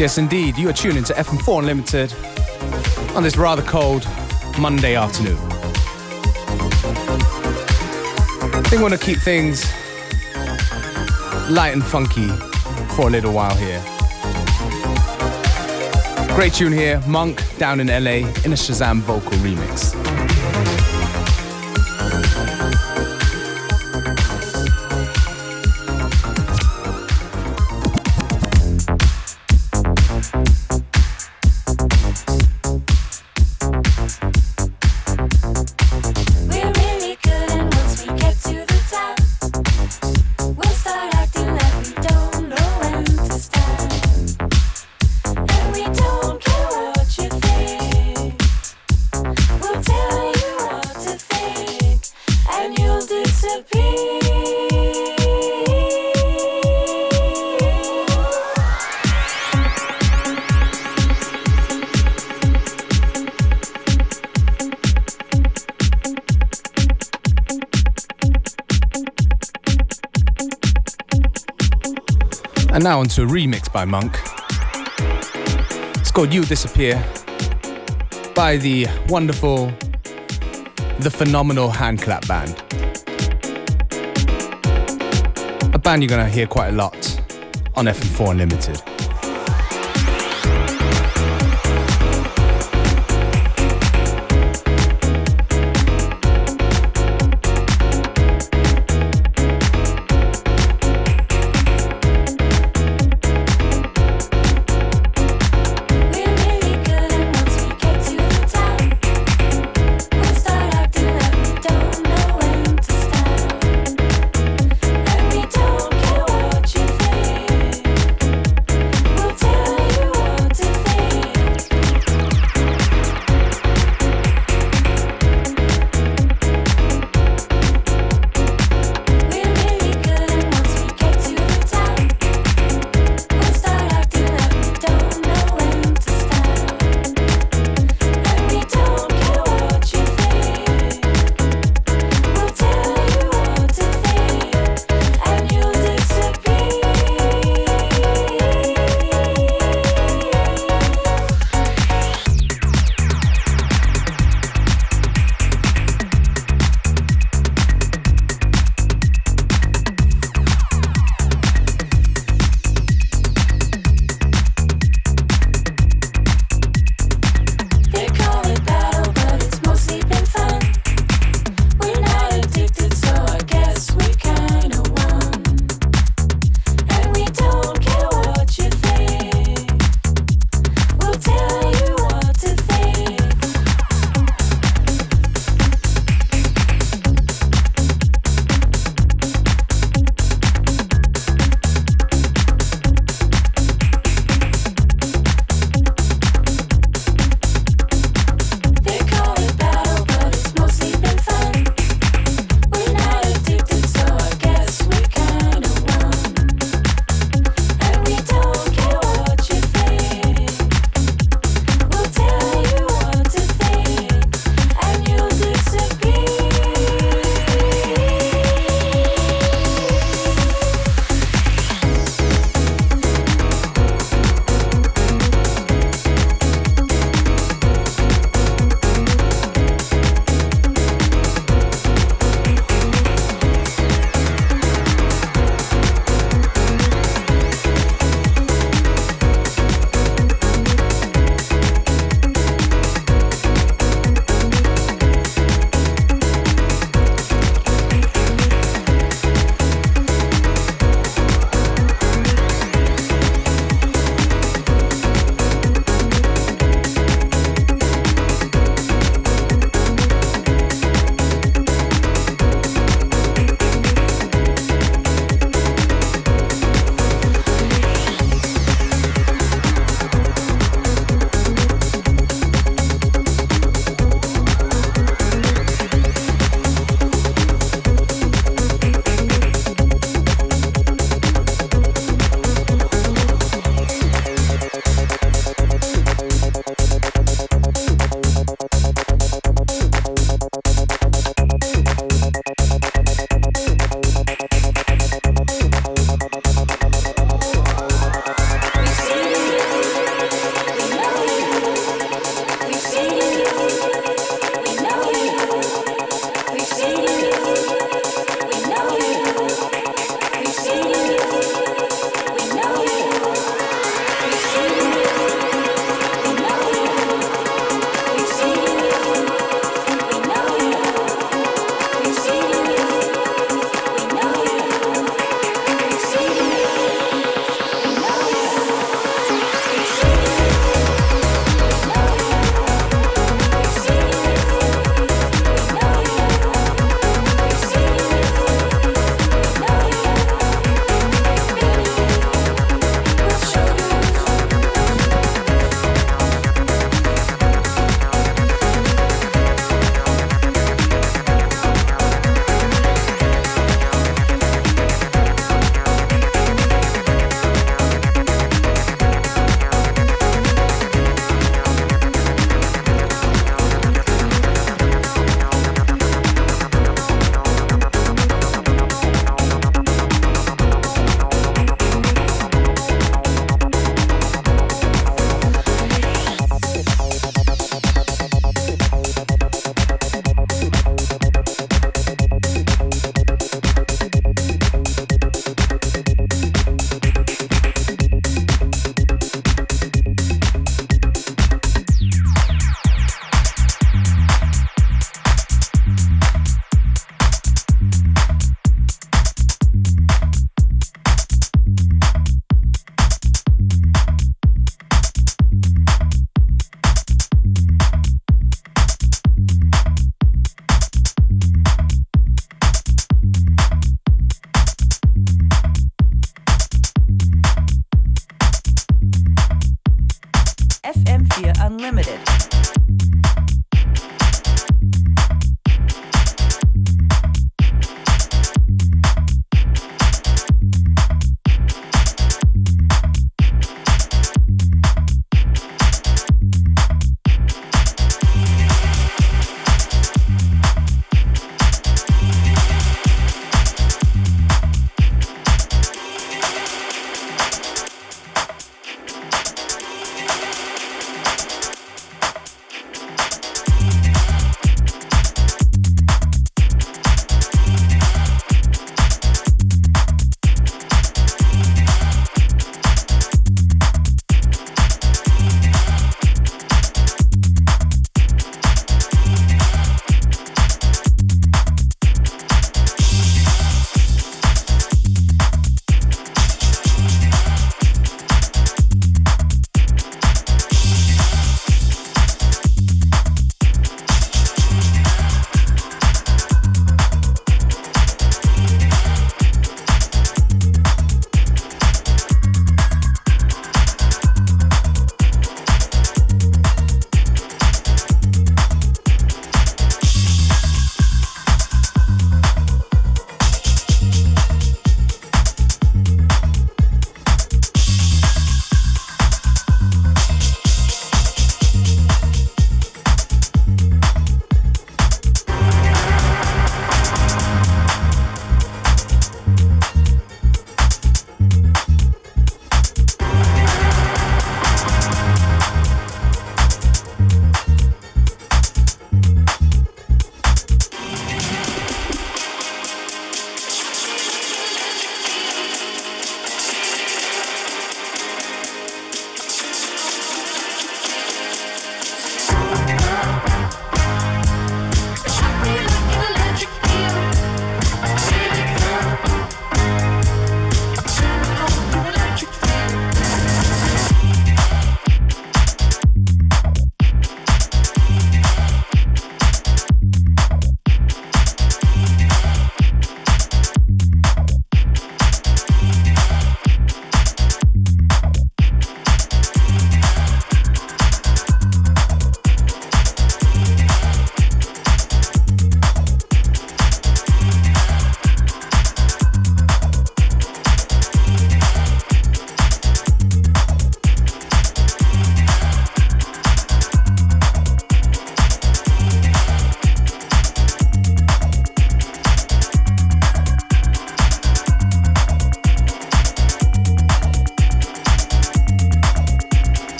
yes, indeed. You are tuning to FM4 Unlimited on this rather cold Monday afternoon. I think we want to keep things light and funky for a little while here. Great tune here, Monk down in LA in a Shazam vocal remix. And now onto a remix by Monk. It's called You Disappear by the wonderful, the phenomenal Handclap Band. A band you're going to hear quite a lot on FM4 Unlimited.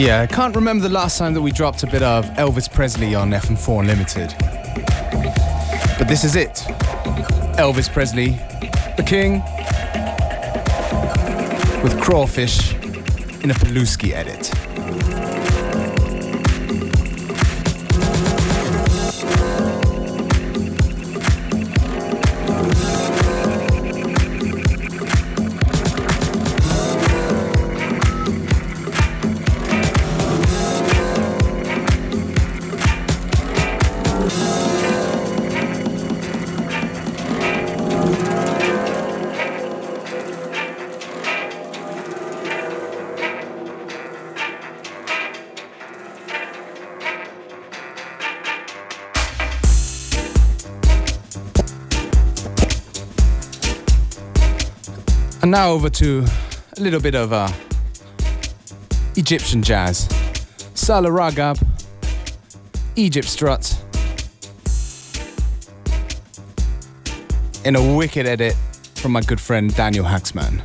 Yeah, I can't remember the last time that we dropped a bit of Elvis Presley on FM4 Unlimited. But this is it. Elvis Presley, the king, with Crawfish in a Paluski edit. And now over to a little bit of uh, Egyptian jazz. Salah Ragab, Egypt Strut, in a wicked edit from my good friend Daniel Haaksman.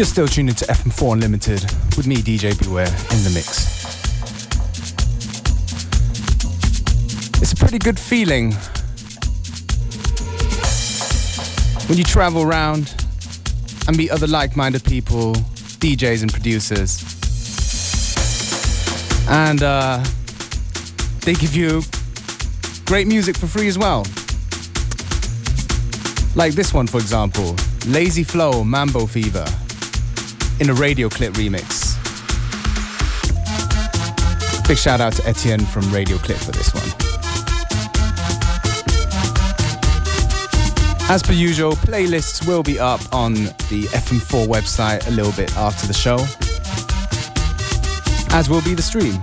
You're still tuned into FM4 Unlimited with me, DJ Beware, in the mix. It's a pretty good feeling when you travel around and meet other like minded people, DJs and producers. And uh, they give you great music for free as well. Like this one, for example Lazy Flow Mambo Fever in a radio clip remix. Big shout out to Etienne from Radio Clip for this one. As per usual, playlists will be up on the FM4 website a little bit after the show, as will be the stream.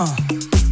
Uh.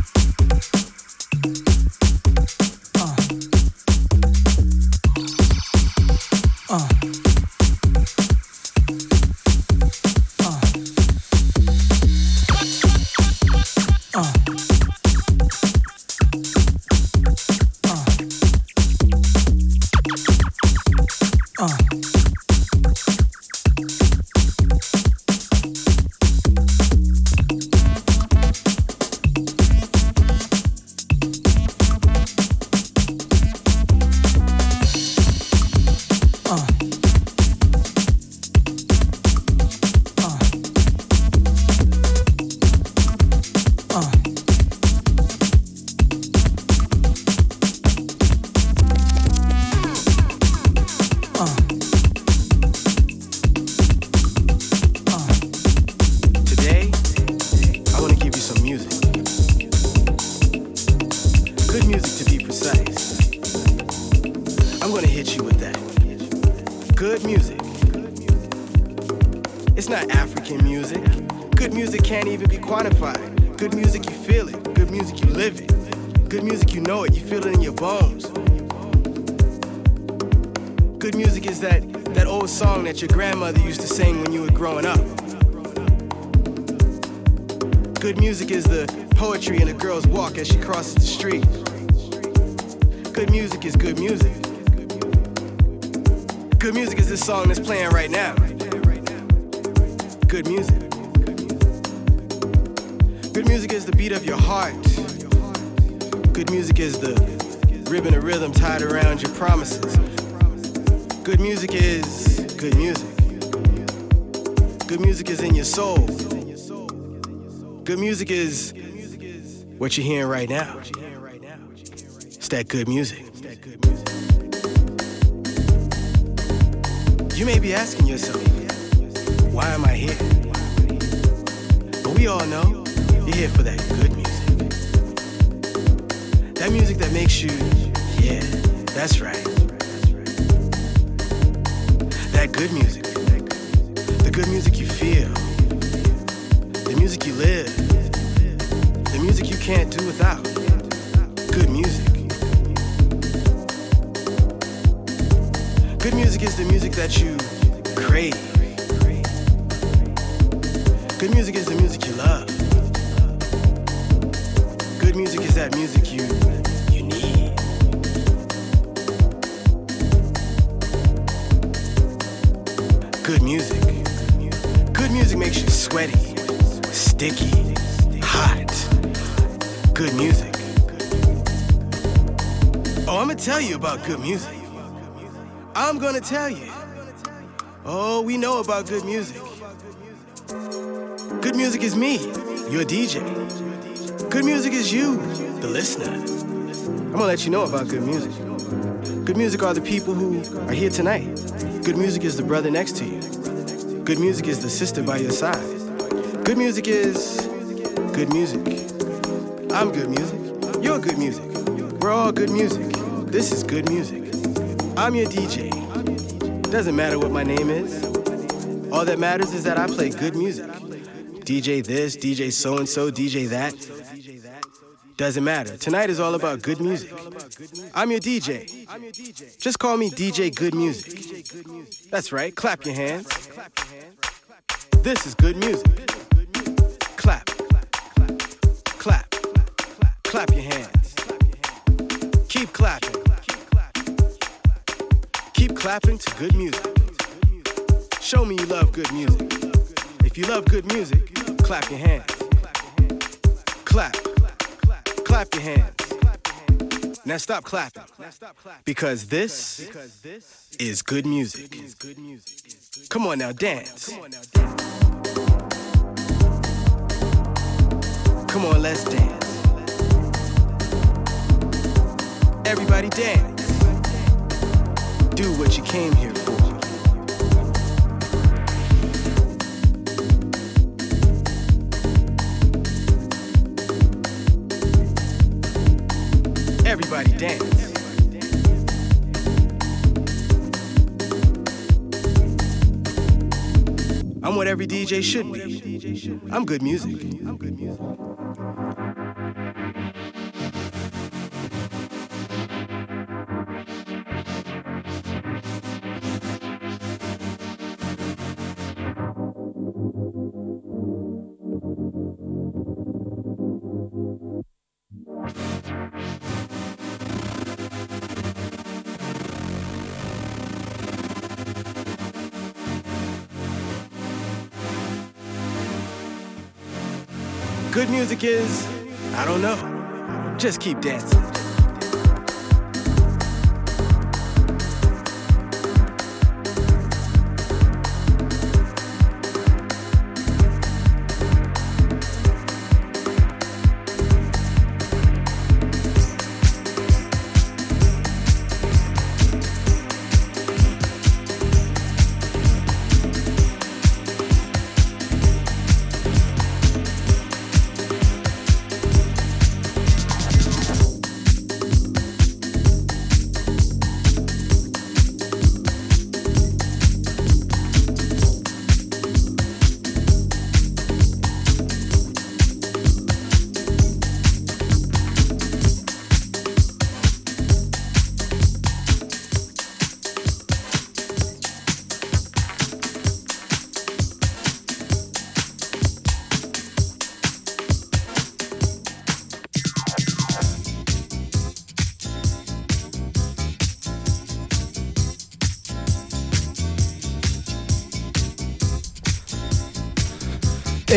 The beat of your heart. Good music is the ribbon of rhythm tied around your promises. Good music is good music. Good music is in your soul. Good music is what you're hearing right now. It's that good music. You may be asking yourself, why am I here? But we all know you're here for that good music. That music that makes you, yeah, that's right. That good music. The good music you feel. The music you live. The music you can't do without. Good music. Good music is the music that you crave. Good music is the music you love. Good music is that music you you need. Good music. Good music makes you sweaty, sticky, hot. Good music. Oh, I'm gonna tell you about good music. I'm gonna tell you. Oh, we know about good music. Good music is me, your DJ. Good music is you, the listener. I'm gonna let you know about good music. Good music are the people who are here tonight. Good music is the brother next to you. Good music is the sister by your side. Good music is good music. I'm good music. You're good music. We're all good music. This is good music. I'm your DJ. Doesn't matter what my name is. All that matters is that I play good music. DJ this, DJ so and so, DJ that. Doesn't matter. Tonight is all about good music. I'm your DJ. Just call me DJ Good Music. That's right. Clap your hands. This is good music. Clap. Clap. Clap your hands. Keep clapping. Keep clapping to good music. Show me you love good music. If you love good music, clap your hands. Clap. Clap your hands. Now stop clapping. Because this is good music. Come on now, dance. Come on, let's dance. Everybody dance. Do what you came here for. Everybody dance. I'm what every DJ should be. I'm good music. I'm good music. Good music is, I don't know. Just keep dancing.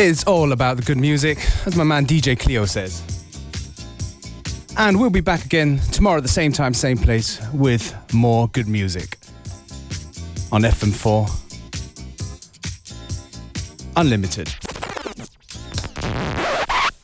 It's all about the good music, as my man DJ Cleo says. And we'll be back again tomorrow at the same time, same place, with more good music on FM4 Unlimited.